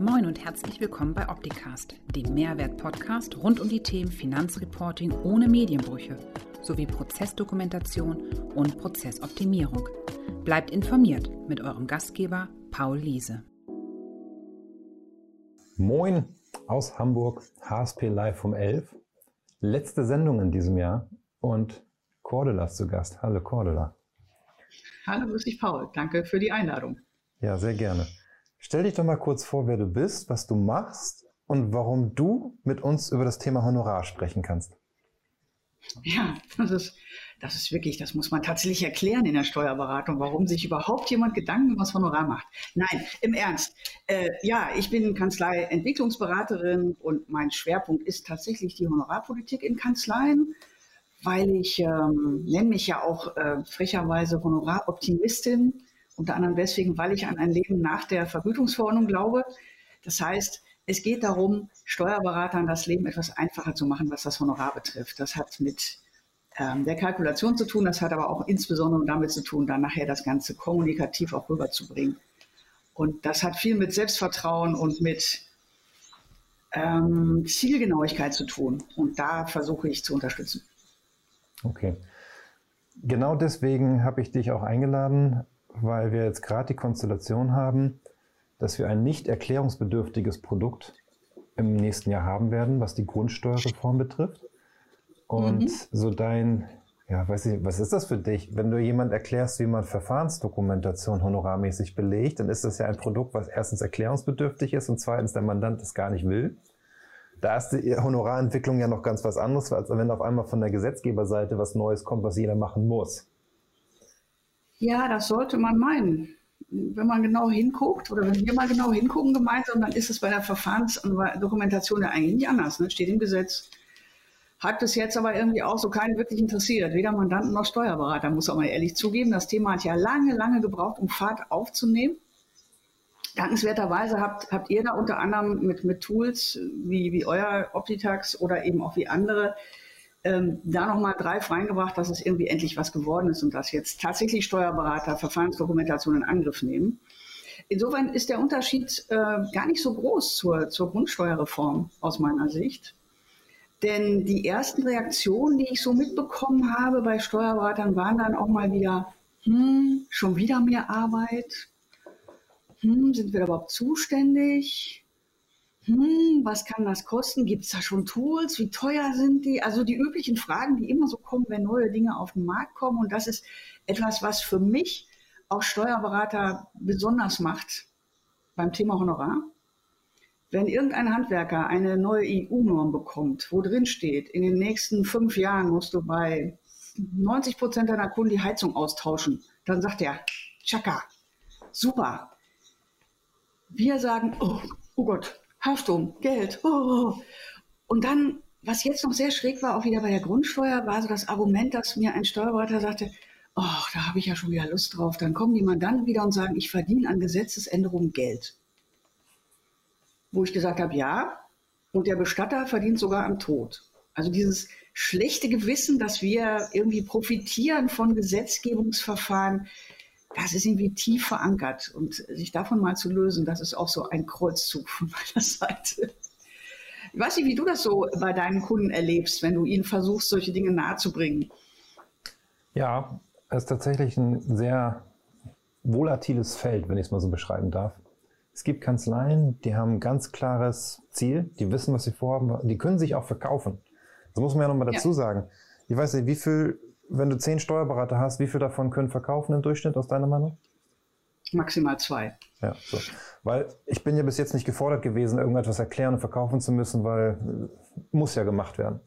Moin und herzlich willkommen bei Opticast, dem Mehrwert-Podcast rund um die Themen Finanzreporting ohne Medienbrüche sowie Prozessdokumentation und Prozessoptimierung. Bleibt informiert mit eurem Gastgeber Paul Liese. Moin aus Hamburg, HSP Live um 11. Letzte Sendung in diesem Jahr und Cordula ist zu Gast. Hallo Cordula. Hallo, grüß dich Paul. Danke für die Einladung. Ja, sehr gerne. Stell dich doch mal kurz vor, wer du bist, was du machst und warum du mit uns über das Thema Honorar sprechen kannst. Ja, das ist, das ist wirklich, das muss man tatsächlich erklären in der Steuerberatung, warum sich überhaupt jemand Gedanken über das Honorar macht. Nein, im Ernst. Äh, ja, ich bin Kanzlei-Entwicklungsberaterin und mein Schwerpunkt ist tatsächlich die Honorarpolitik in Kanzleien, weil ich ähm, nenne mich ja auch äh, frecherweise Honoraroptimistin unter anderem deswegen, weil ich an ein Leben nach der Vergütungsverordnung glaube. Das heißt, es geht darum, Steuerberatern das Leben etwas einfacher zu machen, was das Honorar betrifft. Das hat mit ähm, der Kalkulation zu tun, das hat aber auch insbesondere damit zu tun, dann nachher das Ganze kommunikativ auch rüberzubringen. Und das hat viel mit Selbstvertrauen und mit ähm, Zielgenauigkeit zu tun. Und da versuche ich zu unterstützen. Okay. Genau deswegen habe ich dich auch eingeladen, weil wir jetzt gerade die Konstellation haben, dass wir ein nicht erklärungsbedürftiges Produkt im nächsten Jahr haben werden, was die Grundsteuerreform betrifft. Und mhm. so dein, ja, weiß ich, was ist das für dich? Wenn du jemand erklärst, wie man Verfahrensdokumentation honorarmäßig belegt, dann ist das ja ein Produkt, was erstens erklärungsbedürftig ist und zweitens der Mandant es gar nicht will. Da ist die Honorarentwicklung ja noch ganz was anderes, als wenn auf einmal von der Gesetzgeberseite was Neues kommt, was jeder machen muss. Ja, das sollte man meinen. Wenn man genau hinguckt oder wenn wir mal genau hingucken gemeinsam, dann ist es bei der Verfahrensdokumentation ja eigentlich nicht anders. Ne? Steht im Gesetz. Hat bis jetzt aber irgendwie auch so keinen wirklich interessiert. Weder Mandanten noch Steuerberater, muss auch mal ehrlich zugeben. Das Thema hat ja lange, lange gebraucht, um Fahrt aufzunehmen. Dankenswerterweise habt, habt ihr da unter anderem mit, mit Tools wie, wie euer Optitax oder eben auch wie andere ähm, da nochmal Drive reingebracht, dass es irgendwie endlich was geworden ist und dass jetzt tatsächlich Steuerberater Verfahrensdokumentation in Angriff nehmen. Insofern ist der Unterschied äh, gar nicht so groß zur, zur Grundsteuerreform aus meiner Sicht. Denn die ersten Reaktionen, die ich so mitbekommen habe bei Steuerberatern, waren dann auch mal wieder, hm, schon wieder mehr Arbeit. Hm, sind wir überhaupt zuständig? Hm, was kann das kosten? Gibt es da schon Tools? Wie teuer sind die? Also die üblichen Fragen, die immer so kommen, wenn neue Dinge auf den Markt kommen. Und das ist etwas, was für mich auch Steuerberater besonders macht beim Thema Honorar. Wenn irgendein Handwerker eine neue EU-Norm bekommt, wo drin steht, in den nächsten fünf Jahren musst du bei 90 Prozent deiner Kunden die Heizung austauschen, dann sagt er, tschakka, super. Wir sagen, oh, oh Gott, Haftung, Geld. Oh. Und dann, was jetzt noch sehr schräg war, auch wieder bei der Grundsteuer, war so das Argument, dass mir ein Steuerberater sagte, oh, da habe ich ja schon wieder Lust drauf. Dann kommen die Mandanten wieder und sagen, ich verdiene an Gesetzesänderungen Geld. Wo ich gesagt habe, ja, und der Bestatter verdient sogar am Tod. Also dieses schlechte Gewissen, dass wir irgendwie profitieren von Gesetzgebungsverfahren, das ist irgendwie tief verankert. Und sich davon mal zu lösen, das ist auch so ein Kreuzzug von meiner Seite. Ich weiß nicht, wie du das so bei deinen Kunden erlebst, wenn du ihnen versuchst, solche Dinge nahezubringen. Ja, es ist tatsächlich ein sehr volatiles Feld, wenn ich es mal so beschreiben darf. Es gibt Kanzleien, die haben ein ganz klares Ziel, die wissen, was sie vorhaben, die können sich auch verkaufen. Das muss man ja nochmal dazu ja. sagen. Ich weiß nicht, wie viel wenn du zehn Steuerberater hast, wie viel davon können verkaufen im Durchschnitt aus deiner Meinung? Maximal zwei. Ja, so. Weil ich bin ja bis jetzt nicht gefordert gewesen, irgendetwas erklären und verkaufen zu müssen, weil äh, muss ja gemacht werden.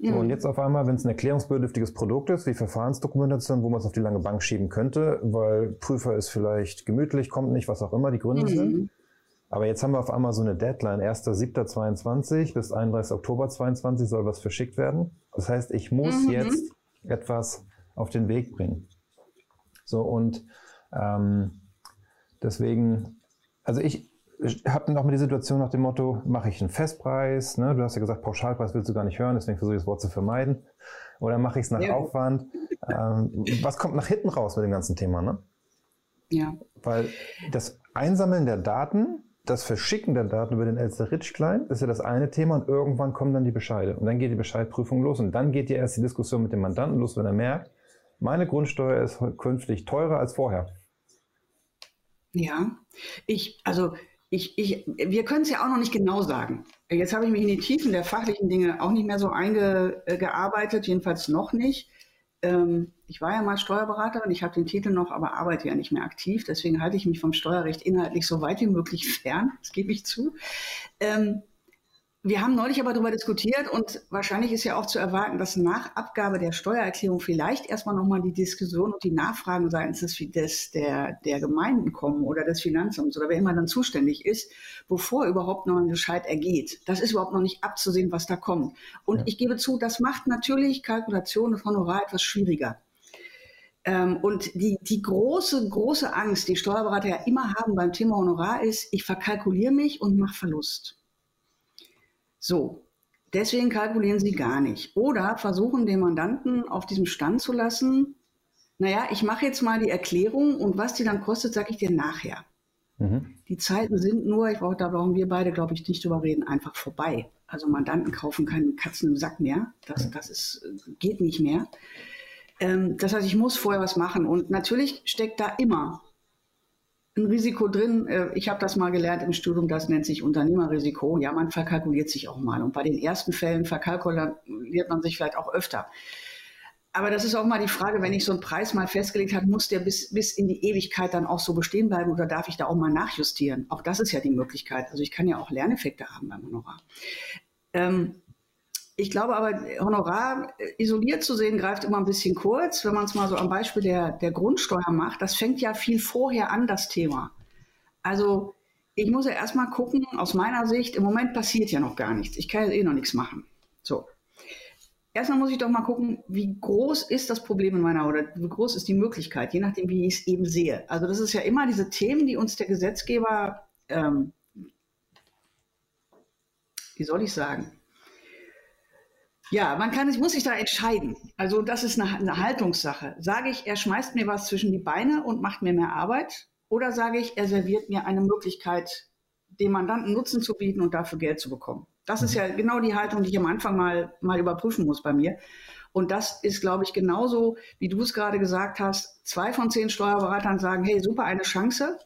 So, und jetzt auf einmal, wenn es ein erklärungsbedürftiges Produkt ist, wie Verfahrensdokumentation, wo man es auf die lange Bank schieben könnte, weil Prüfer ist vielleicht gemütlich, kommt nicht, was auch immer die Gründe mhm. sind. Aber jetzt haben wir auf einmal so eine Deadline, 1.7.22 bis 31. Oktober 22 soll was verschickt werden. Das heißt, ich muss mhm. jetzt etwas auf den Weg bringen. So und ähm, deswegen, also ich, habe noch mal die Situation nach dem Motto, mache ich einen Festpreis, ne? du hast ja gesagt, Pauschalpreis willst du gar nicht hören, deswegen versuche ich das Wort zu vermeiden. Oder mache ich es nach ja. Aufwand? Ähm, was kommt nach hinten raus mit dem ganzen Thema? Ne? Ja. Weil das Einsammeln der Daten, das Verschicken der Daten über den Elster-Ritsch-Client ist ja das eine Thema und irgendwann kommen dann die Bescheide. Und dann geht die Bescheidprüfung los und dann geht die Diskussion mit dem Mandanten los, wenn er merkt, meine Grundsteuer ist künftig teurer als vorher. Ja, ich, also ich, ich, wir können es ja auch noch nicht genau sagen. Jetzt habe ich mich in die Tiefen der fachlichen Dinge auch nicht mehr so eingearbeitet, jedenfalls noch nicht. Ähm, ich war ja mal Steuerberaterin, ich habe den Titel noch, aber arbeite ja nicht mehr aktiv. Deswegen halte ich mich vom Steuerrecht inhaltlich so weit wie möglich fern. Das gebe ich zu. Ähm, wir haben neulich aber darüber diskutiert und wahrscheinlich ist ja auch zu erwarten, dass nach Abgabe der Steuererklärung vielleicht erstmal nochmal die Diskussion und die Nachfragen seitens des, des, der, der Gemeinden kommen oder des Finanzamts oder wer immer dann zuständig ist, bevor überhaupt noch ein Bescheid ergeht. Das ist überhaupt noch nicht abzusehen, was da kommt. Und ja. ich gebe zu, das macht natürlich Kalkulation und Honorar etwas schwieriger. Ähm, und die, die große, große Angst, die Steuerberater ja immer haben beim Thema Honorar ist, ich verkalkuliere mich und mache Verlust. So, deswegen kalkulieren sie gar nicht. Oder versuchen den Mandanten auf diesem Stand zu lassen, naja, ich mache jetzt mal die Erklärung und was die dann kostet, sage ich dir nachher. Mhm. Die Zeiten sind nur, ich brauche, da brauchen wir beide, glaube ich, nicht drüber reden, einfach vorbei. Also Mandanten kaufen keine Katzen im Sack mehr. Das, das ist, geht nicht mehr. Ähm, das heißt, ich muss vorher was machen. Und natürlich steckt da immer ein Risiko drin. Äh, ich habe das mal gelernt im Studium, das nennt sich Unternehmerrisiko. Ja, man verkalkuliert sich auch mal. Und bei den ersten Fällen verkalkuliert man sich vielleicht auch öfter. Aber das ist auch mal die Frage, wenn ich so einen Preis mal festgelegt habe, muss der bis, bis in die Ewigkeit dann auch so bestehen bleiben oder darf ich da auch mal nachjustieren? Auch das ist ja die Möglichkeit. Also ich kann ja auch Lerneffekte haben beim Honorar. Ähm, ich glaube aber, Honorar äh, isoliert zu sehen, greift immer ein bisschen kurz. Wenn man es mal so am Beispiel der, der Grundsteuer macht, das fängt ja viel vorher an, das Thema. Also ich muss ja erstmal gucken, aus meiner Sicht, im Moment passiert ja noch gar nichts. Ich kann ja eh noch nichts machen. So. Erstmal muss ich doch mal gucken, wie groß ist das Problem in meiner oder wie groß ist die Möglichkeit, je nachdem, wie ich es eben sehe. Also das ist ja immer diese Themen, die uns der Gesetzgeber, ähm, wie soll ich sagen, ja, man kann, muss sich da entscheiden. Also das ist eine, eine, Haltungssache. Sage ich, er schmeißt mir was zwischen die Beine und macht mir mehr Arbeit? Oder sage ich, er serviert mir eine Möglichkeit, dem Mandanten Nutzen zu bieten und dafür Geld zu bekommen? Das ist ja genau die Haltung, die ich am Anfang mal, mal überprüfen muss bei mir. Und das ist, glaube ich, genauso, wie du es gerade gesagt hast. Zwei von zehn Steuerberatern sagen, hey, super, eine Chance.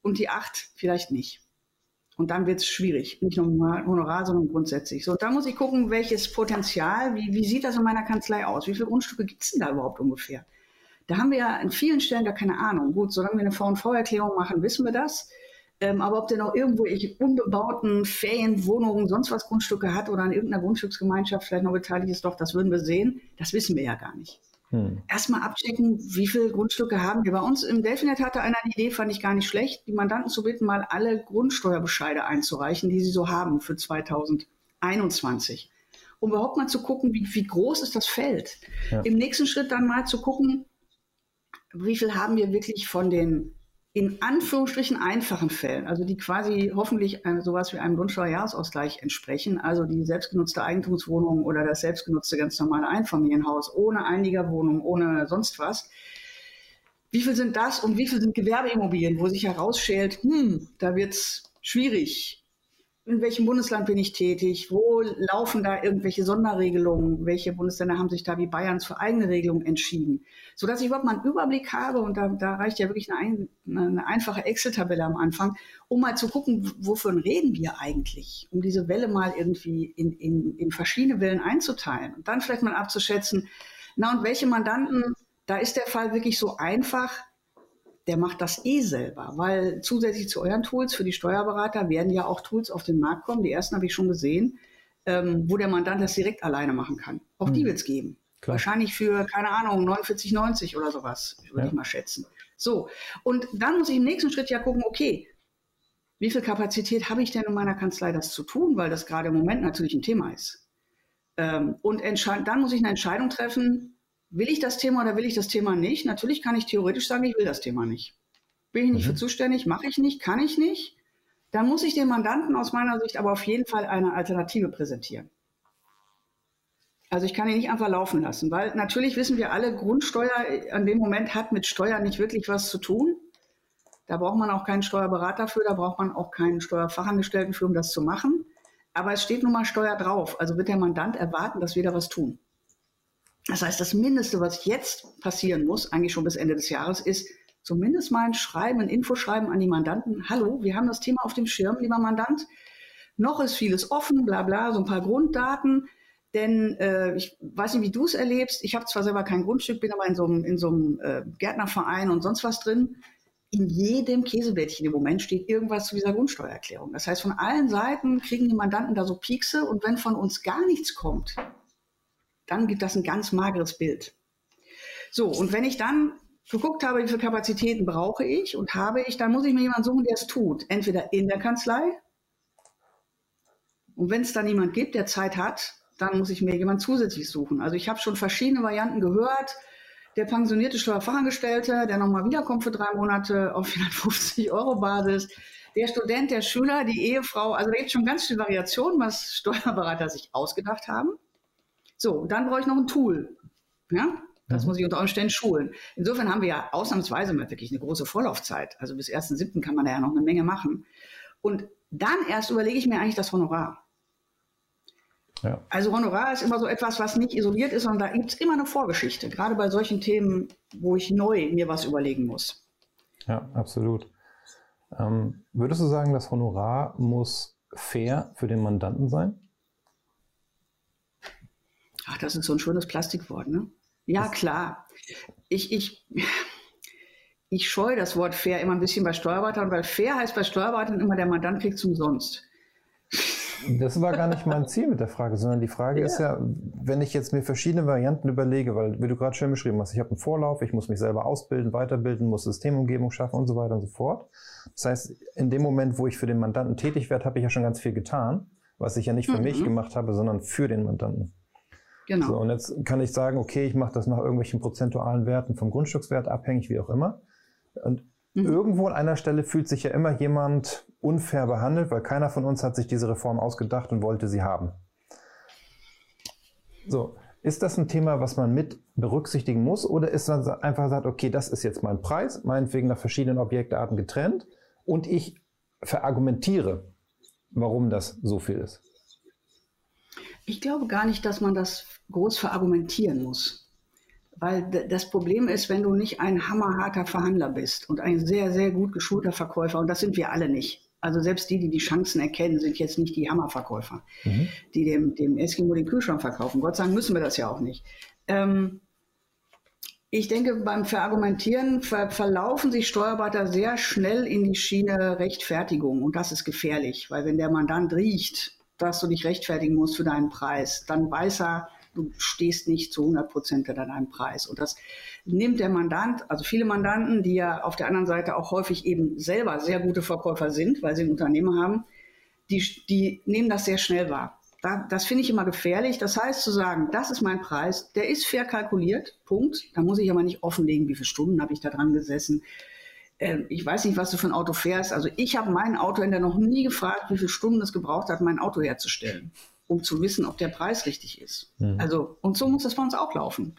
Und die acht vielleicht nicht. Und dann wird es schwierig, nicht nur Honorar, sondern grundsätzlich. So, da muss ich gucken, welches Potenzial, wie, wie sieht das in meiner Kanzlei aus? Wie viele Grundstücke gibt es denn da überhaupt ungefähr? Da haben wir ja an vielen Stellen gar keine Ahnung. Gut, solange wir eine V&V-Erklärung machen, wissen wir das. Ähm, aber ob der noch irgendwo ich unbebauten Ferienwohnungen, sonst was Grundstücke hat oder an irgendeiner Grundstücksgemeinschaft vielleicht noch beteiligt ist, doch, das würden wir sehen. Das wissen wir ja gar nicht. Hm. Erstmal abchecken, wie viele Grundstücke haben wir. Bei uns im Delfinet hatte einer die Idee, fand ich gar nicht schlecht, die Mandanten zu bitten, mal alle Grundsteuerbescheide einzureichen, die sie so haben für 2021. Um überhaupt mal zu gucken, wie, wie groß ist das Feld. Ja. Im nächsten Schritt dann mal zu gucken, wie viel haben wir wirklich von den in Anführungsstrichen einfachen Fällen, also die quasi hoffentlich sowas wie einem Grundsteuerjahresausgleich entsprechen, also die selbstgenutzte Eigentumswohnung oder das selbstgenutzte ganz normale Einfamilienhaus ohne Einigerwohnung, ohne sonst was. Wie viel sind das und wie viel sind Gewerbeimmobilien, wo sich herausschält, hm, da wird's schwierig, in welchem Bundesland bin ich tätig, wo laufen da irgendwelche Sonderregelungen, welche Bundesländer haben sich da wie Bayerns für eigene Regelungen entschieden, sodass ich überhaupt mal einen Überblick habe und da, da reicht ja wirklich eine, eine einfache Excel-Tabelle am Anfang, um mal zu gucken, wovon reden wir eigentlich, um diese Welle mal irgendwie in, in, in verschiedene Wellen einzuteilen und dann vielleicht mal abzuschätzen, na und welche Mandanten, da ist der Fall wirklich so einfach, der macht das eh selber, weil zusätzlich zu euren Tools für die Steuerberater werden ja auch Tools auf den Markt kommen. Die ersten habe ich schon gesehen, ähm, wo der Mandant das direkt alleine machen kann. Auch hm. die wird es geben. Klar. Wahrscheinlich für, keine Ahnung, 49,90 oder sowas, würde ja. ich mal schätzen. So, und dann muss ich im nächsten Schritt ja gucken, okay, wie viel Kapazität habe ich denn in meiner Kanzlei, das zu tun, weil das gerade im Moment natürlich ein Thema ist. Ähm, und dann muss ich eine Entscheidung treffen, Will ich das Thema oder will ich das Thema nicht? Natürlich kann ich theoretisch sagen, ich will das Thema nicht. Bin ich nicht mhm. für zuständig, mache ich nicht, kann ich nicht. Dann muss ich dem Mandanten aus meiner Sicht aber auf jeden Fall eine Alternative präsentieren. Also ich kann ihn nicht einfach laufen lassen, weil natürlich wissen wir alle, Grundsteuer an dem Moment hat mit Steuern nicht wirklich was zu tun. Da braucht man auch keinen Steuerberater für, da braucht man auch keinen Steuerfachangestellten für, um das zu machen. Aber es steht nun mal Steuer drauf. Also wird der Mandant erwarten, dass wir da was tun. Das heißt, das Mindeste, was jetzt passieren muss, eigentlich schon bis Ende des Jahres, ist zumindest mal ein Schreiben, ein Infoschreiben an die Mandanten. Hallo, wir haben das Thema auf dem Schirm, lieber Mandant. Noch ist vieles offen, bla bla, so ein paar Grunddaten. Denn äh, ich weiß nicht, wie du es erlebst. Ich habe zwar selber kein Grundstück, bin aber in so einem, äh, Gärtnerverein und sonst was drin. In jedem Käseblättchen im Moment steht irgendwas zu dieser Grundsteuererklärung. Das heißt, von allen Seiten kriegen die Mandanten da so Piekse und wenn von uns gar nichts kommt, dann gibt das ein ganz mageres Bild. So, und wenn ich dann geguckt habe, wie viele Kapazitäten brauche ich und habe ich, dann muss ich mir jemanden suchen, der es tut. Entweder in der Kanzlei und wenn es dann jemand gibt, der Zeit hat, dann muss ich mir jemand zusätzlich suchen. Also ich habe schon verschiedene Varianten gehört. Der pensionierte Steuerfachangestellte, der nochmal wiederkommt für drei Monate auf 450 Euro Basis. Der Student, der Schüler, die Ehefrau. Also da gibt es schon ganz viele Variationen, was Steuerberater sich ausgedacht haben. So, dann brauche ich noch ein Tool. Ja? Das mhm. muss ich unter Umständen schulen. Insofern haben wir ja ausnahmsweise mal wirklich eine große Vorlaufzeit. Also bis 1.7. kann man da ja noch eine Menge machen. Und dann erst überlege ich mir eigentlich das Honorar. Ja. Also Honorar ist immer so etwas, was nicht isoliert ist, sondern da gibt es immer eine Vorgeschichte, gerade bei solchen Themen, wo ich neu mir was überlegen muss. Ja, absolut. Ähm, würdest du sagen, das Honorar muss fair für den Mandanten sein? Ach, das ist so ein schönes Plastikwort, ne? Ja, klar. Ich, ich, ich scheue das Wort fair immer ein bisschen bei Steuerberatern, weil fair heißt bei Steuerberatern immer, der Mandant kriegt es umsonst. Das war gar nicht mein Ziel mit der Frage, sondern die Frage ja. ist ja, wenn ich jetzt mir verschiedene Varianten überlege, weil, wie du gerade schön beschrieben hast, ich habe einen Vorlauf, ich muss mich selber ausbilden, weiterbilden, muss Systemumgebung schaffen und so weiter und so fort. Das heißt, in dem Moment, wo ich für den Mandanten tätig werde, habe ich ja schon ganz viel getan, was ich ja nicht für mhm. mich gemacht habe, sondern für den Mandanten. Genau. So, und jetzt kann ich sagen, okay, ich mache das nach irgendwelchen prozentualen Werten vom Grundstückswert abhängig, wie auch immer. Und mhm. irgendwo an einer Stelle fühlt sich ja immer jemand unfair behandelt, weil keiner von uns hat sich diese Reform ausgedacht und wollte sie haben. So, ist das ein Thema, was man mit berücksichtigen muss oder ist man einfach sagt, okay, das ist jetzt mein Preis, meinetwegen nach verschiedenen Objektarten getrennt und ich verargumentiere, warum das so viel ist? Ich glaube gar nicht, dass man das groß verargumentieren muss. Weil das Problem ist, wenn du nicht ein hammerharter Verhandler bist und ein sehr, sehr gut geschulter Verkäufer, und das sind wir alle nicht. Also selbst die, die die Chancen erkennen, sind jetzt nicht die Hammerverkäufer, mhm. die dem, dem Eskimo den Kühlschrank verkaufen. Gott sei Dank müssen wir das ja auch nicht. Ähm, ich denke, beim Verargumentieren ver verlaufen sich Steuerberater sehr schnell in die Schiene Rechtfertigung. Und das ist gefährlich, weil wenn der Mandant riecht, dass du dich rechtfertigen musst für deinen Preis, dann weiß er, du stehst nicht zu 100 Prozent hinter deinem Preis. Und das nimmt der Mandant, also viele Mandanten, die ja auf der anderen Seite auch häufig eben selber sehr gute Verkäufer sind, weil sie ein Unternehmen haben, die, die nehmen das sehr schnell wahr. Da, das finde ich immer gefährlich. Das heißt zu sagen, das ist mein Preis, der ist fair kalkuliert, Punkt. Da muss ich aber nicht offenlegen, wie viele Stunden habe ich da dran gesessen. Ähm, ich weiß nicht, was du für ein Auto fährst. Also ich habe meinen Autohändler noch nie gefragt, wie viele Stunden es gebraucht hat, mein Auto herzustellen um zu wissen, ob der Preis richtig ist. Mhm. Also, und so muss das bei uns auch laufen.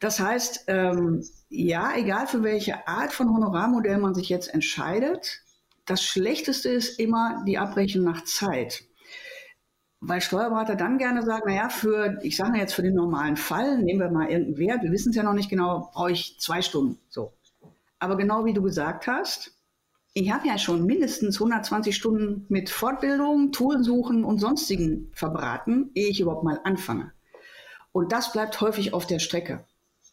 Das heißt, ähm, ja, egal für welche Art von Honorarmodell man sich jetzt entscheidet, das Schlechteste ist immer die Abrechnung nach Zeit. Weil Steuerberater dann gerne sagen, naja, für, ich sage jetzt für den normalen Fall, nehmen wir mal irgendeinen Wert, wir wissen es ja noch nicht genau, brauche ich zwei Stunden. So. Aber genau wie du gesagt hast, ich habe ja schon mindestens 120 Stunden mit Fortbildung, Toolsuchen und sonstigen verbraten, ehe ich überhaupt mal anfange. Und das bleibt häufig auf der Strecke.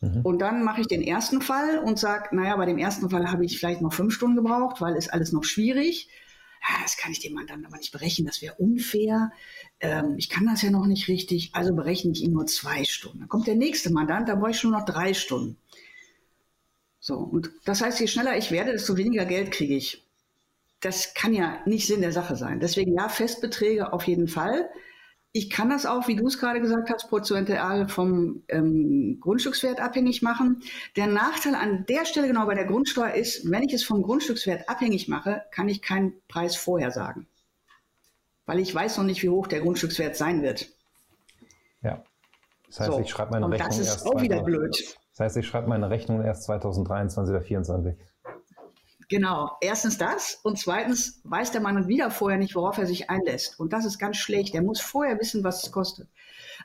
Mhm. Und dann mache ich den ersten Fall und sage, naja, bei dem ersten Fall habe ich vielleicht noch fünf Stunden gebraucht, weil ist alles noch schwierig. Ja, das kann ich dem Mann dann aber nicht berechnen, das wäre unfair. Ähm, ich kann das ja noch nicht richtig, also berechne ich ihm nur zwei Stunden. Dann kommt der nächste Mandant, da brauche ich nur noch drei Stunden. So, und das heißt, je schneller ich werde, desto weniger Geld kriege ich. Das kann ja nicht Sinn der Sache sein. Deswegen ja, Festbeträge auf jeden Fall. Ich kann das auch, wie du es gerade gesagt hast, prozentual vom ähm, Grundstückswert abhängig machen. Der Nachteil an der Stelle genau bei der Grundsteuer ist, wenn ich es vom Grundstückswert abhängig mache, kann ich keinen Preis vorher sagen. Weil ich weiß noch nicht, wie hoch der Grundstückswert sein wird. Ja. Das heißt, so. ich schreibe meine Und Rechnung das ist auch wieder blöd. Das heißt, ich schreibe meine Rechnung erst 2023 oder 2024. Genau. Erstens das und zweitens weiß der Mann wieder vorher nicht, worauf er sich einlässt. Und das ist ganz schlecht. Er muss vorher wissen, was es kostet.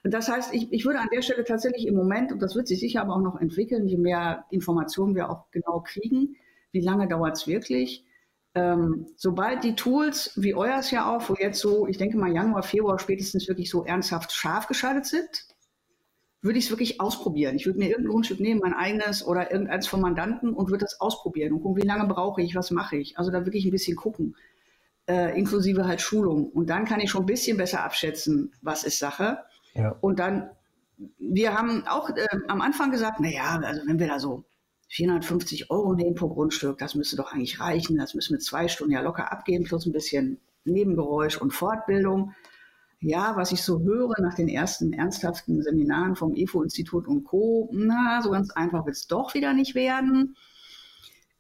Und das heißt, ich, ich würde an der Stelle tatsächlich im Moment, und das wird sich sicher aber auch noch entwickeln, je mehr Informationen wir auch genau kriegen, wie lange dauert es wirklich, ähm, sobald die Tools wie euers ja auch, wo jetzt so, ich denke mal Januar, Februar spätestens wirklich so ernsthaft scharf geschaltet sind, würde ich es wirklich ausprobieren. Ich würde mir irgendein Grundstück nehmen, mein eigenes oder irgendeins vom Mandanten und würde das ausprobieren und gucken, wie lange brauche ich, was mache ich. Also da wirklich ein bisschen gucken, äh, inklusive halt Schulung. Und dann kann ich schon ein bisschen besser abschätzen, was ist Sache. Ja. Und dann, wir haben auch äh, am Anfang gesagt, naja, also wenn wir da so 450 Euro nehmen pro Grundstück, das müsste doch eigentlich reichen. Das müssen wir zwei Stunden ja locker abgeben, plus ein bisschen Nebengeräusch und Fortbildung ja, was ich so höre nach den ersten ernsthaften Seminaren vom EFO-Institut und Co., na, so ganz einfach wird es doch wieder nicht werden.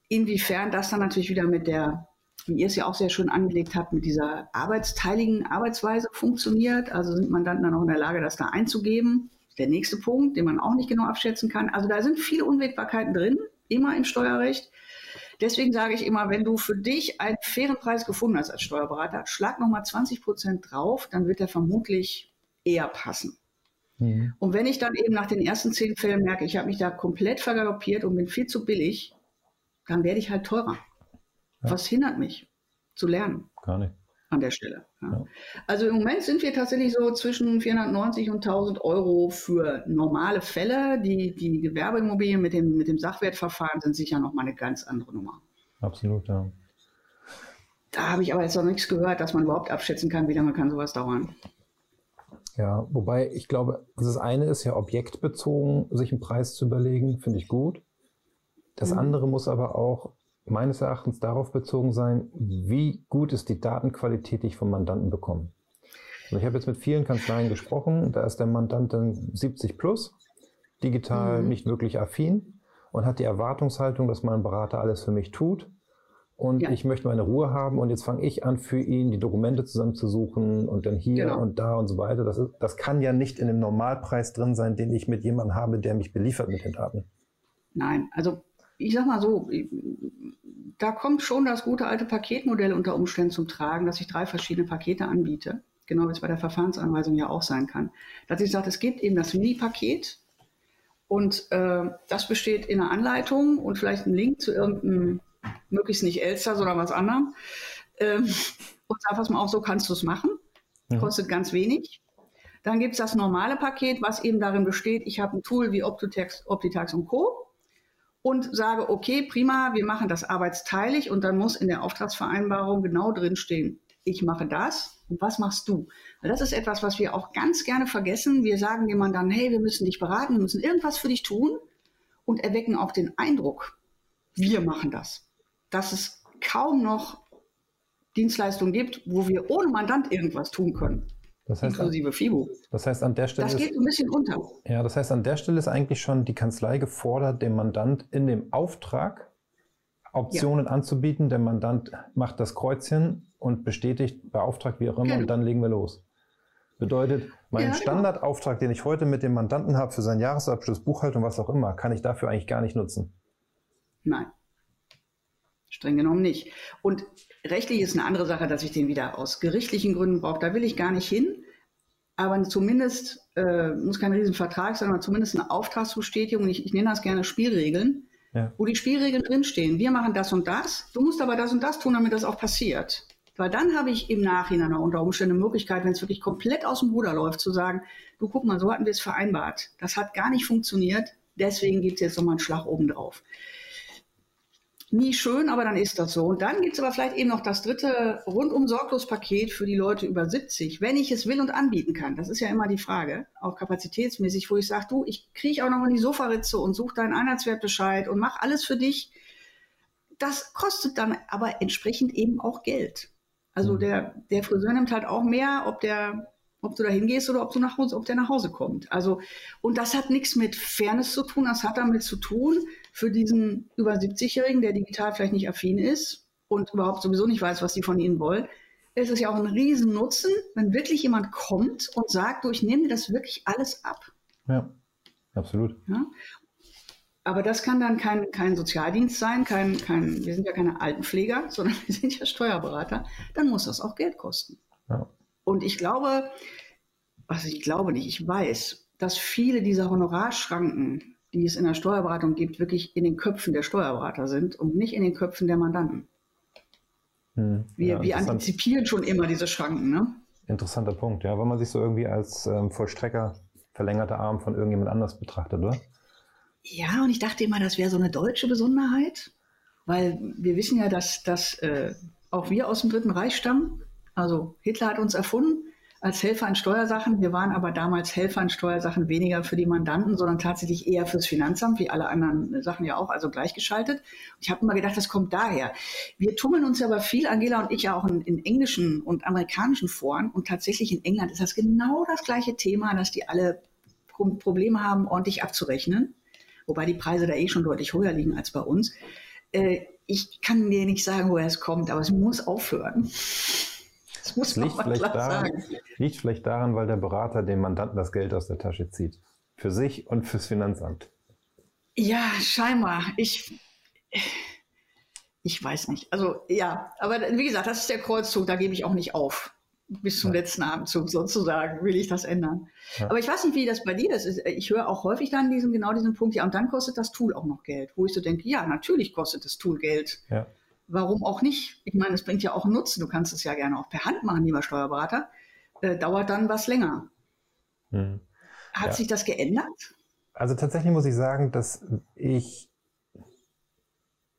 Inwiefern das dann natürlich wieder mit der, wie ihr es ja auch sehr schön angelegt habt, mit dieser arbeitsteiligen Arbeitsweise funktioniert. Also sind Mandanten dann auch in der Lage, das da einzugeben. Der nächste Punkt, den man auch nicht genau abschätzen kann. Also da sind viele Unwägbarkeiten drin, immer im Steuerrecht. Deswegen sage ich immer, wenn du für dich einen fairen Preis gefunden hast als Steuerberater, schlag nochmal 20 Prozent drauf, dann wird der vermutlich eher passen. Mhm. Und wenn ich dann eben nach den ersten zehn Fällen merke, ich habe mich da komplett vergaloppiert und bin viel zu billig, dann werde ich halt teurer. Ja. Was hindert mich zu lernen? Gar nicht an der Stelle. Ja. Ja. Also im Moment sind wir tatsächlich so zwischen 490 und 1000 Euro für normale Fälle. Die, die Gewerbeimmobilien mit dem, mit dem Sachwertverfahren sind sicher nochmal eine ganz andere Nummer. Absolut, ja. Da habe ich aber jetzt noch nichts gehört, dass man überhaupt abschätzen kann, wie lange kann sowas dauern. Ja, wobei ich glaube, das eine ist ja objektbezogen, sich einen Preis zu überlegen, finde ich gut. Das mhm. andere muss aber auch meines Erachtens darauf bezogen sein, wie gut ist die Datenqualität, die ich vom Mandanten bekomme. Also ich habe jetzt mit vielen Kanzleien gesprochen, da ist der Mandant dann 70 plus, digital mhm. nicht wirklich affin und hat die Erwartungshaltung, dass mein Berater alles für mich tut. Und ja. ich möchte meine Ruhe haben und jetzt fange ich an, für ihn die Dokumente zusammenzusuchen und dann hier genau. und da und so weiter. Das, ist, das kann ja nicht in dem Normalpreis drin sein, den ich mit jemandem habe, der mich beliefert mit den Daten. Nein, also ich sag mal so, da kommt schon das gute alte Paketmodell unter Umständen zum Tragen, dass ich drei verschiedene Pakete anbiete, genau wie es bei der Verfahrensanweisung ja auch sein kann. Dass ich sage, es gibt eben das Mini-Paket und äh, das besteht in einer Anleitung und vielleicht einem Link zu irgendeinem, möglichst nicht Elster, sondern was anderem. Ähm, und sag, pass mal auf, so kannst du es machen. Ja. Kostet ganz wenig. Dann gibt es das normale Paket, was eben darin besteht, ich habe ein Tool wie Optitex, Optitax und Co und sage, okay, prima, wir machen das arbeitsteilig und dann muss in der Auftragsvereinbarung genau drinstehen, ich mache das und was machst du? Das ist etwas, was wir auch ganz gerne vergessen. Wir sagen jemand dann, hey, wir müssen dich beraten, wir müssen irgendwas für dich tun und erwecken auch den Eindruck, wir machen das. Dass es kaum noch Dienstleistungen gibt, wo wir ohne Mandant irgendwas tun können. Das heißt, inklusive FIBO. Das heißt, an der Stelle. Das geht ist, ein bisschen unter. Ja, das heißt, an der Stelle ist eigentlich schon die Kanzlei gefordert, dem Mandant in dem Auftrag Optionen ja. anzubieten. Der Mandant macht das Kreuzchen und bestätigt, beauftragt, wie auch immer, genau. und dann legen wir los. Bedeutet, mein ja, genau. Standardauftrag, den ich heute mit dem Mandanten habe für seinen Jahresabschluss, Buchhaltung, was auch immer, kann ich dafür eigentlich gar nicht nutzen. Nein. Streng genommen nicht. Und rechtlich ist eine andere Sache, dass ich den wieder aus gerichtlichen Gründen brauche. Da will ich gar nicht hin. Aber zumindest, äh, muss kein Riesenvertrag sein, aber zumindest eine Auftragsbestätigung. Ich, ich nenne das gerne Spielregeln, ja. wo die Spielregeln drinstehen. Wir machen das und das. Du musst aber das und das tun, damit das auch passiert. Weil dann habe ich im Nachhinein unter Umständen eine Möglichkeit, wenn es wirklich komplett aus dem Ruder läuft, zu sagen, du guck mal, so hatten wir es vereinbart. Das hat gar nicht funktioniert. Deswegen gibt es jetzt nochmal einen Schlag oben drauf nie schön, aber dann ist das so. Und dann gibt es aber vielleicht eben noch das dritte rundum sorglos Paket für die Leute über 70, wenn ich es will und anbieten kann. Das ist ja immer die Frage, auch kapazitätsmäßig, wo ich sage, du, ich kriege auch noch in die Sofaritze und suche deinen Einheitswertbescheid und mache alles für dich. Das kostet dann aber entsprechend eben auch Geld. Also mhm. der, der Friseur nimmt halt auch mehr, ob der ob du da hingehst oder ob du nach Hause, ob der nach Hause kommt. Also, und das hat nichts mit Fairness zu tun, das hat damit zu tun, für diesen über 70-Jährigen, der digital vielleicht nicht affin ist und überhaupt sowieso nicht weiß, was die von ihnen wollen, ist es ja auch ein Riesennutzen, wenn wirklich jemand kommt und sagt, du, ich nehme dir das wirklich alles ab. Ja, absolut. Ja? aber das kann dann kein, kein Sozialdienst sein, kein, kein, wir sind ja keine Altenpfleger, sondern wir sind ja Steuerberater. Dann muss das auch Geld kosten. Ja. Und ich glaube, also ich glaube nicht, ich weiß, dass viele dieser Honorarschranken, die es in der Steuerberatung gibt, wirklich in den Köpfen der Steuerberater sind und nicht in den Köpfen der Mandanten. Hm, wir, ja, wir antizipieren schon immer diese Schranken, ne? Interessanter Punkt, ja, weil man sich so irgendwie als ähm, Vollstrecker verlängerter Arm von irgendjemand anders betrachtet, oder? Ja, und ich dachte immer, das wäre so eine deutsche Besonderheit, weil wir wissen ja, dass, dass äh, auch wir aus dem Dritten Reich stammen. Also Hitler hat uns erfunden als Helfer in Steuersachen. Wir waren aber damals Helfer in Steuersachen weniger für die Mandanten, sondern tatsächlich eher fürs Finanzamt, wie alle anderen Sachen ja auch, also gleichgeschaltet. Ich habe immer gedacht, das kommt daher. Wir tummeln uns aber viel, Angela und ich ja auch in, in englischen und amerikanischen Foren. Und tatsächlich in England ist das genau das gleiche Thema, dass die alle Probleme haben, ordentlich abzurechnen. Wobei die Preise da eh schon deutlich höher liegen als bei uns. Äh, ich kann dir nicht sagen, woher es kommt, aber es muss aufhören. Das muss man liegt, vielleicht daran, sagen. liegt vielleicht daran, weil der Berater dem Mandanten das Geld aus der Tasche zieht. Für sich und fürs Finanzamt. Ja, scheinbar. Ich, ich weiß nicht. Also ja, aber wie gesagt, das ist der Kreuzzug, da gebe ich auch nicht auf. Bis zum ja. letzten Abendzug sozusagen will ich das ändern. Ja. Aber ich weiß nicht, wie das bei dir ist. Ich höre auch häufig dann diesen, genau diesen Punkt, ja, und dann kostet das Tool auch noch Geld. Wo ich so denke, ja, natürlich kostet das Tool Geld. Ja warum auch nicht? Ich meine, es bringt ja auch einen Nutzen. Du kannst es ja gerne auch per Hand machen, lieber Steuerberater. Äh, dauert dann was länger. Hm. Hat ja. sich das geändert? Also tatsächlich muss ich sagen, dass ich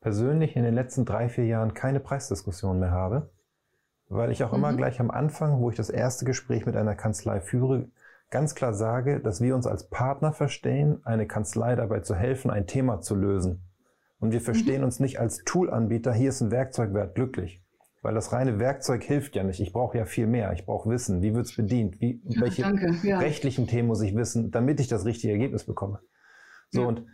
persönlich in den letzten drei, vier Jahren keine Preisdiskussion mehr habe, weil ich auch mhm. immer gleich am Anfang, wo ich das erste Gespräch mit einer Kanzlei führe, ganz klar sage, dass wir uns als Partner verstehen, eine Kanzlei dabei zu helfen, ein Thema zu lösen. Und wir verstehen mhm. uns nicht als Toolanbieter, hier ist ein Werkzeug, wert glücklich. Weil das reine Werkzeug hilft ja nicht. Ich brauche ja viel mehr. Ich brauche Wissen. Wie wird es bedient? Wie, ja, welche ja. rechtlichen Themen muss ich wissen, damit ich das richtige Ergebnis bekomme? So, ja. und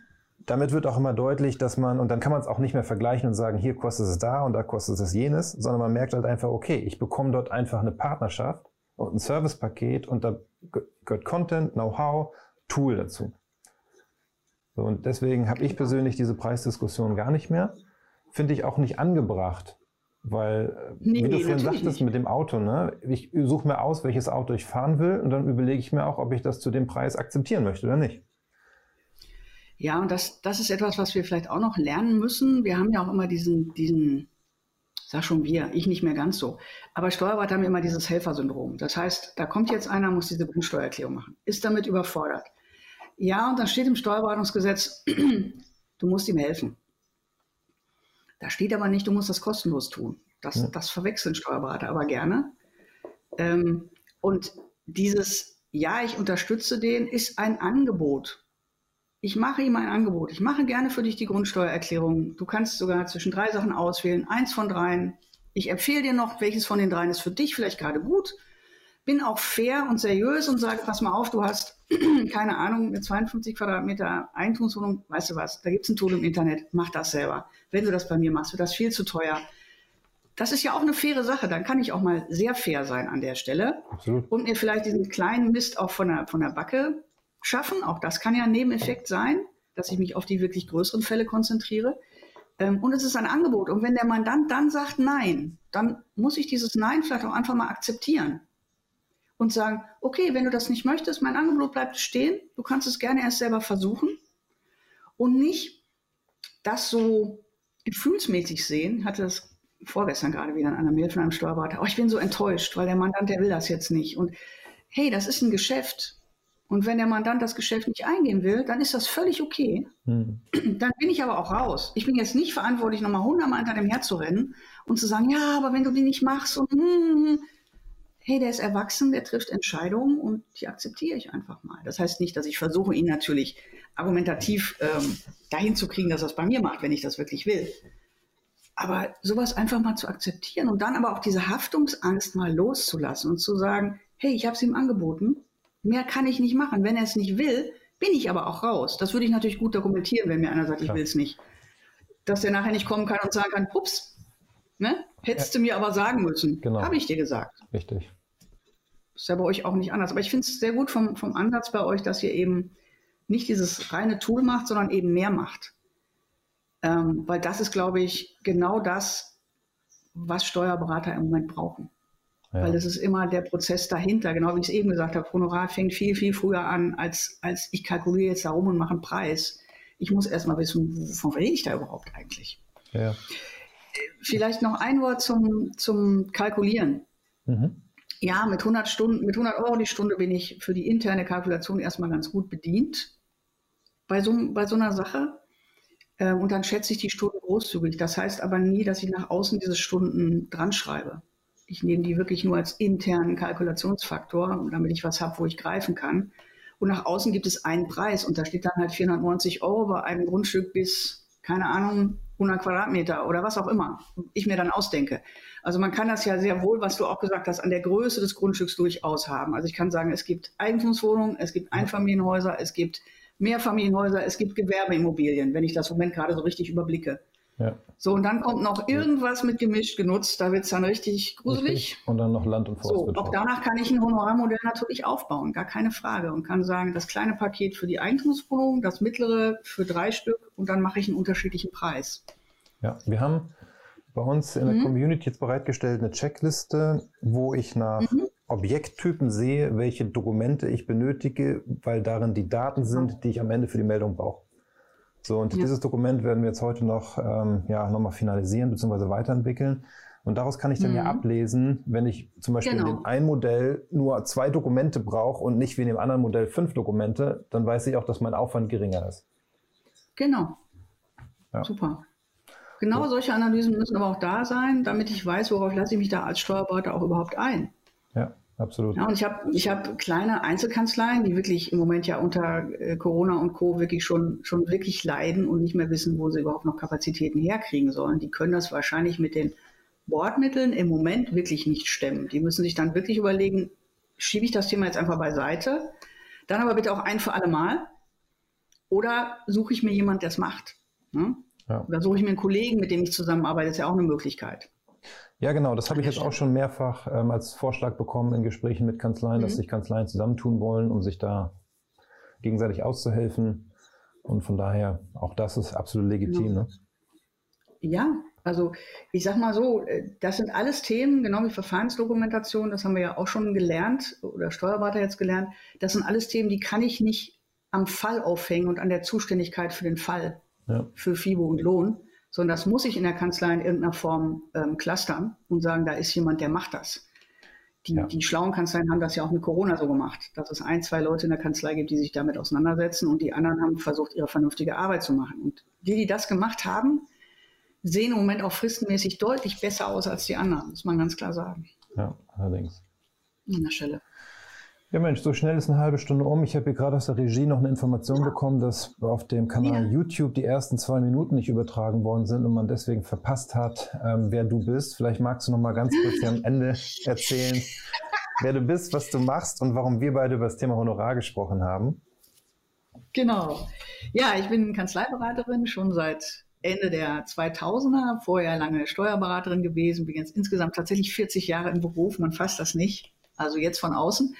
damit wird auch immer deutlich, dass man, und dann kann man es auch nicht mehr vergleichen und sagen, hier kostet es da und da kostet es jenes, sondern man merkt halt einfach, okay, ich bekomme dort einfach eine Partnerschaft und ein Servicepaket und da gehört Content, Know-how, Tool dazu. So, und deswegen habe ich persönlich diese Preisdiskussion gar nicht mehr. Finde ich auch nicht angebracht. Weil, äh, nee, wie du vorhin sagtest nicht. mit dem Auto, ne? ich suche mir aus, welches Auto ich fahren will und dann überlege ich mir auch, ob ich das zu dem Preis akzeptieren möchte oder nicht. Ja, und das, das ist etwas, was wir vielleicht auch noch lernen müssen. Wir haben ja auch immer diesen, diesen, sag schon wir, ich nicht mehr ganz so. Aber Steuerberater haben immer dieses Helfersyndrom. Das heißt, da kommt jetzt einer, muss diese Grundsteuererklärung machen, ist damit überfordert. Ja, und dann steht im Steuerberatungsgesetz, du musst ihm helfen. Da steht aber nicht, du musst das kostenlos tun. Das, ja. das verwechseln Steuerberater aber gerne. Ähm, und dieses, ja, ich unterstütze den, ist ein Angebot. Ich mache ihm ein Angebot. Ich mache gerne für dich die Grundsteuererklärung. Du kannst sogar zwischen drei Sachen auswählen, eins von dreien. Ich empfehle dir noch, welches von den dreien ist für dich vielleicht gerade gut bin auch fair und seriös und sage, pass mal auf, du hast, keine Ahnung, eine 52 Quadratmeter Eigentumswohnung, weißt du was, da gibt es ein Tool im Internet, mach das selber. Wenn du das bei mir machst, wird das viel zu teuer. Das ist ja auch eine faire Sache, dann kann ich auch mal sehr fair sein an der Stelle Absolut. und mir vielleicht diesen kleinen Mist auch von der, von der Backe schaffen. Auch das kann ja ein Nebeneffekt sein, dass ich mich auf die wirklich größeren Fälle konzentriere. Ähm, und es ist ein Angebot. Und wenn der Mandant dann sagt Nein, dann muss ich dieses Nein vielleicht auch einfach mal akzeptieren und sagen, okay, wenn du das nicht möchtest, mein Angebot bleibt stehen, du kannst es gerne erst selber versuchen und nicht das so gefühlsmäßig sehen. Ich hatte das vorgestern gerade wieder in einer Mail von einem Steuerberater. Oh, ich bin so enttäuscht, weil der Mandant, der will das jetzt nicht. Und hey, das ist ein Geschäft. Und wenn der Mandant das Geschäft nicht eingehen will, dann ist das völlig okay. Hm. Dann bin ich aber auch raus. Ich bin jetzt nicht verantwortlich, nochmal hundertmal hinter dem herzurennen und zu sagen, ja, aber wenn du die nicht machst und hm, hm, hm hey, der ist erwachsen, der trifft Entscheidungen und die akzeptiere ich einfach mal. Das heißt nicht, dass ich versuche, ihn natürlich argumentativ ähm, dahin zu kriegen, dass er es bei mir macht, wenn ich das wirklich will. Aber sowas einfach mal zu akzeptieren und dann aber auch diese Haftungsangst mal loszulassen und zu sagen, hey, ich habe es ihm angeboten, mehr kann ich nicht machen. Wenn er es nicht will, bin ich aber auch raus. Das würde ich natürlich gut dokumentieren, wenn mir einer sagt, ich will es nicht. Dass er nachher nicht kommen kann und sagen kann, pups, ne? hättest ja. du mir aber sagen müssen. Genau. Habe ich dir gesagt. Richtig ist ja bei euch auch nicht anders. Aber ich finde es sehr gut vom, vom Ansatz bei euch, dass ihr eben nicht dieses reine Tool macht, sondern eben mehr macht. Ähm, weil das ist, glaube ich, genau das, was Steuerberater im Moment brauchen. Ja. Weil das ist immer der Prozess dahinter, genau wie ich es eben gesagt habe. Honorar fängt viel, viel früher an, als, als ich kalkuliere jetzt da rum und mache einen Preis. Ich muss erst mal wissen, wovon rede ich da überhaupt eigentlich? Ja. Vielleicht noch ein Wort zum, zum Kalkulieren. Mhm. Ja, mit 100 Stunden, mit 100 Euro die Stunde bin ich für die interne Kalkulation erstmal ganz gut bedient bei so, bei so einer Sache. Ähm, und dann schätze ich die Stunden großzügig. Das heißt aber nie, dass ich nach außen diese Stunden dran schreibe. Ich nehme die wirklich nur als internen Kalkulationsfaktor, damit ich was habe, wo ich greifen kann. Und nach außen gibt es einen Preis und da steht dann halt 490 Euro bei einem Grundstück bis, keine Ahnung, 100 Quadratmeter oder was auch immer ich mir dann ausdenke. Also man kann das ja sehr wohl, was du auch gesagt hast, an der Größe des Grundstücks durchaus haben. Also ich kann sagen, es gibt Eigentumswohnungen, es gibt Einfamilienhäuser, es gibt Mehrfamilienhäuser, es gibt Gewerbeimmobilien, wenn ich das im Moment gerade so richtig überblicke. Ja. So, und dann kommt noch irgendwas mit gemischt genutzt, da wird es dann richtig gruselig. Richtig. Und dann noch Land- und Forstwirtschaft. So, auch danach kann ich ein Honorarmodell natürlich aufbauen, gar keine Frage. Und kann sagen, das kleine Paket für die Eigentumswohnung, das mittlere für drei Stück und dann mache ich einen unterschiedlichen Preis. Ja, wir haben bei uns in der mhm. Community jetzt bereitgestellt eine Checkliste, wo ich nach mhm. Objekttypen sehe, welche Dokumente ich benötige, weil darin die Daten sind, die ich am Ende für die Meldung brauche. So, und ja. dieses Dokument werden wir jetzt heute noch, ähm, ja, nochmal finalisieren bzw. weiterentwickeln. Und daraus kann ich dann mhm. ja ablesen, wenn ich zum Beispiel genau. in dem einen Modell nur zwei Dokumente brauche und nicht wie in dem anderen Modell fünf Dokumente, dann weiß ich auch, dass mein Aufwand geringer ist. Genau. Ja. Super. Genau so. solche Analysen müssen aber auch da sein, damit ich weiß, worauf lasse ich mich da als Steuerberater auch überhaupt ein. Ja, absolut. Ja, und ich habe ich hab kleine Einzelkanzleien, die wirklich im Moment ja unter äh, Corona und Co. wirklich schon, schon wirklich leiden und nicht mehr wissen, wo sie überhaupt noch Kapazitäten herkriegen sollen. Die können das wahrscheinlich mit den Bordmitteln im Moment wirklich nicht stemmen. Die müssen sich dann wirklich überlegen, schiebe ich das Thema jetzt einfach beiseite, dann aber bitte auch ein für alle Mal oder suche ich mir jemand, der es macht. Ne? Ja. Oder suche ich mir einen Kollegen, mit dem ich zusammenarbeite, ist ja auch eine Möglichkeit. Ja, genau. Das habe ich jetzt auch schon mehrfach ähm, als Vorschlag bekommen in Gesprächen mit Kanzleien, mhm. dass sich Kanzleien zusammentun wollen, um sich da gegenseitig auszuhelfen. Und von daher, auch das ist absolut legitim. Ja. Ne? ja, also ich sag mal so, äh, das sind alles Themen, genau wie Verfahrensdokumentation, das haben wir ja auch schon gelernt oder Steuerberater jetzt gelernt. Das sind alles Themen, die kann ich nicht am Fall aufhängen und an der Zuständigkeit für den Fall, ja. für FIBO und Lohn, sondern das muss ich in der Kanzlei in irgendeiner Form ähm, clustern und sagen, da ist jemand, der macht das. Die, ja. die schlauen Kanzleien haben das ja auch mit Corona so gemacht, dass es ein, zwei Leute in der Kanzlei gibt, die sich damit auseinandersetzen und die anderen haben versucht, ihre vernünftige Arbeit zu machen. Und die, die das gemacht haben, sehen im Moment auch fristenmäßig deutlich besser aus als die anderen, muss man ganz klar sagen. Ja, allerdings. An der Stelle. Ja Mensch, so schnell ist eine halbe Stunde um. Ich habe hier gerade aus der Regie noch eine Information ja. bekommen, dass auf dem Kanal ja. YouTube die ersten zwei Minuten nicht übertragen worden sind und man deswegen verpasst hat, ähm, wer du bist. Vielleicht magst du noch mal ganz kurz am Ende erzählen, wer du bist, was du machst und warum wir beide über das Thema Honorar gesprochen haben. Genau. Ja, ich bin Kanzleiberaterin schon seit Ende der 2000er, vorher lange Steuerberaterin gewesen, bin jetzt insgesamt tatsächlich 40 Jahre im Beruf, man fasst das nicht, also jetzt von außen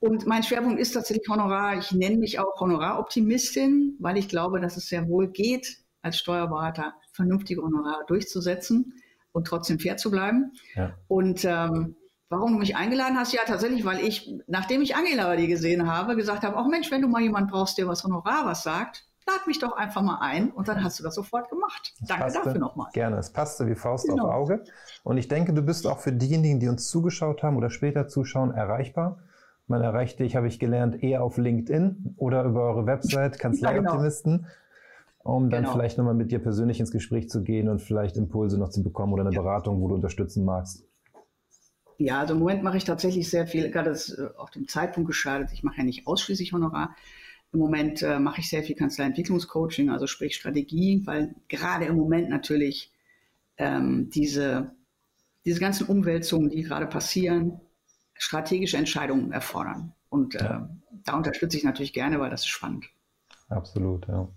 und mein Schwerpunkt ist tatsächlich Honorar. Ich nenne mich auch Honoraroptimistin, weil ich glaube, dass es sehr wohl geht, als Steuerberater vernünftige Honorare durchzusetzen und trotzdem fair zu bleiben. Ja. Und ähm, warum du mich eingeladen hast, ja tatsächlich, weil ich, nachdem ich Angela bei dir gesehen habe, gesagt habe, auch Mensch, wenn du mal jemanden brauchst, der was Honorar was sagt, lad mich doch einfach mal ein und dann hast du das sofort gemacht. Das Danke passte, dafür nochmal. Gerne, es passte wie Faust genau. auf Auge. Und ich denke, du bist auch für diejenigen, die uns zugeschaut haben oder später zuschauen, erreichbar. Man erreicht dich, habe ich gelernt, eher auf LinkedIn oder über eure Website, Kanzleioptimisten, ja, genau. um dann genau. vielleicht nochmal mit dir persönlich ins Gespräch zu gehen und vielleicht Impulse noch zu bekommen oder eine ja. Beratung, wo du unterstützen magst. Ja, also im Moment mache ich tatsächlich sehr viel, gerade das äh, auf dem Zeitpunkt geschadet. Ich mache ja nicht ausschließlich Honorar. Im Moment äh, mache ich sehr viel Kanzleientwicklungscoaching, also sprich Strategie, weil gerade im Moment natürlich ähm, diese, diese ganzen Umwälzungen, die gerade passieren, strategische Entscheidungen erfordern. Und ja. äh, da unterstütze ich natürlich gerne, weil das ist spannend. Absolut, ja.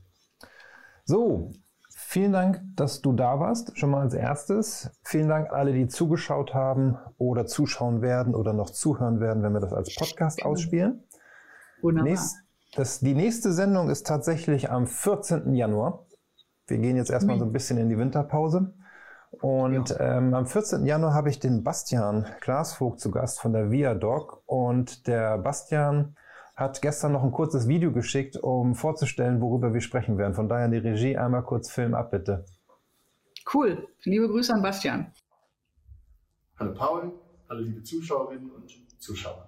So, vielen Dank, dass du da warst, schon mal als erstes. Vielen Dank alle, die zugeschaut haben oder zuschauen werden oder noch zuhören werden, wenn wir das als Podcast ausspielen. Wunderbar. Nächst, Das, die nächste Sendung ist tatsächlich am 14. Januar. Wir gehen jetzt erstmal so ein bisschen in die Winterpause. Und ja. ähm, am 14. Januar habe ich den Bastian Glasvogt zu Gast von der Viadoc. Und der Bastian hat gestern noch ein kurzes Video geschickt, um vorzustellen, worüber wir sprechen werden. Von daher die Regie einmal kurz Film ab, bitte. Cool. Liebe Grüße an Bastian. Hallo Paul, hallo liebe Zuschauerinnen und Zuschauer.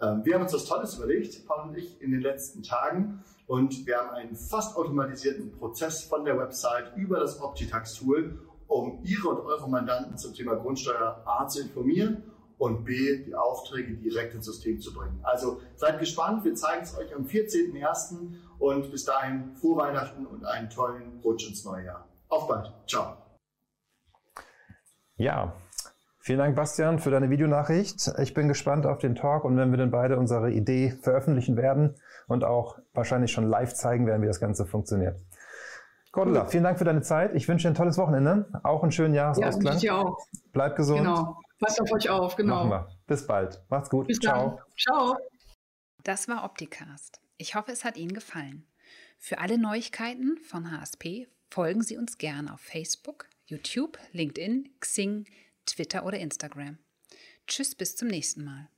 Ähm, wir haben uns was Tolles überlegt, Paul und ich, in den letzten Tagen. Und wir haben einen fast automatisierten Prozess von der Website über das Optitax-Tool, um Ihre und eure Mandanten zum Thema Grundsteuer A zu informieren und B, die Aufträge direkt ins System zu bringen. Also seid gespannt, wir zeigen es euch am 14.01. und bis dahin frohe Weihnachten und einen tollen Rutsch ins neue Jahr. Auf bald. Ciao. Ja, vielen Dank, Bastian, für deine Videonachricht. Ich bin gespannt auf den Talk und wenn wir dann beide unsere Idee veröffentlichen werden und auch wahrscheinlich schon live zeigen werden, wie das Ganze funktioniert. Cordula, vielen Dank für deine Zeit. Ich wünsche dir ein tolles Wochenende. Auch einen schönen Jahresausklang. Ja, ich dir auch. Bleib gesund. Genau. Passt auf euch auf, genau. Machen wir. Bis bald. Macht's gut. Bis Ciao. Dann. Ciao. Das war Opticast. Ich hoffe, es hat Ihnen gefallen. Für alle Neuigkeiten von HSP folgen Sie uns gerne auf Facebook, YouTube, LinkedIn, Xing, Twitter oder Instagram. Tschüss, bis zum nächsten Mal.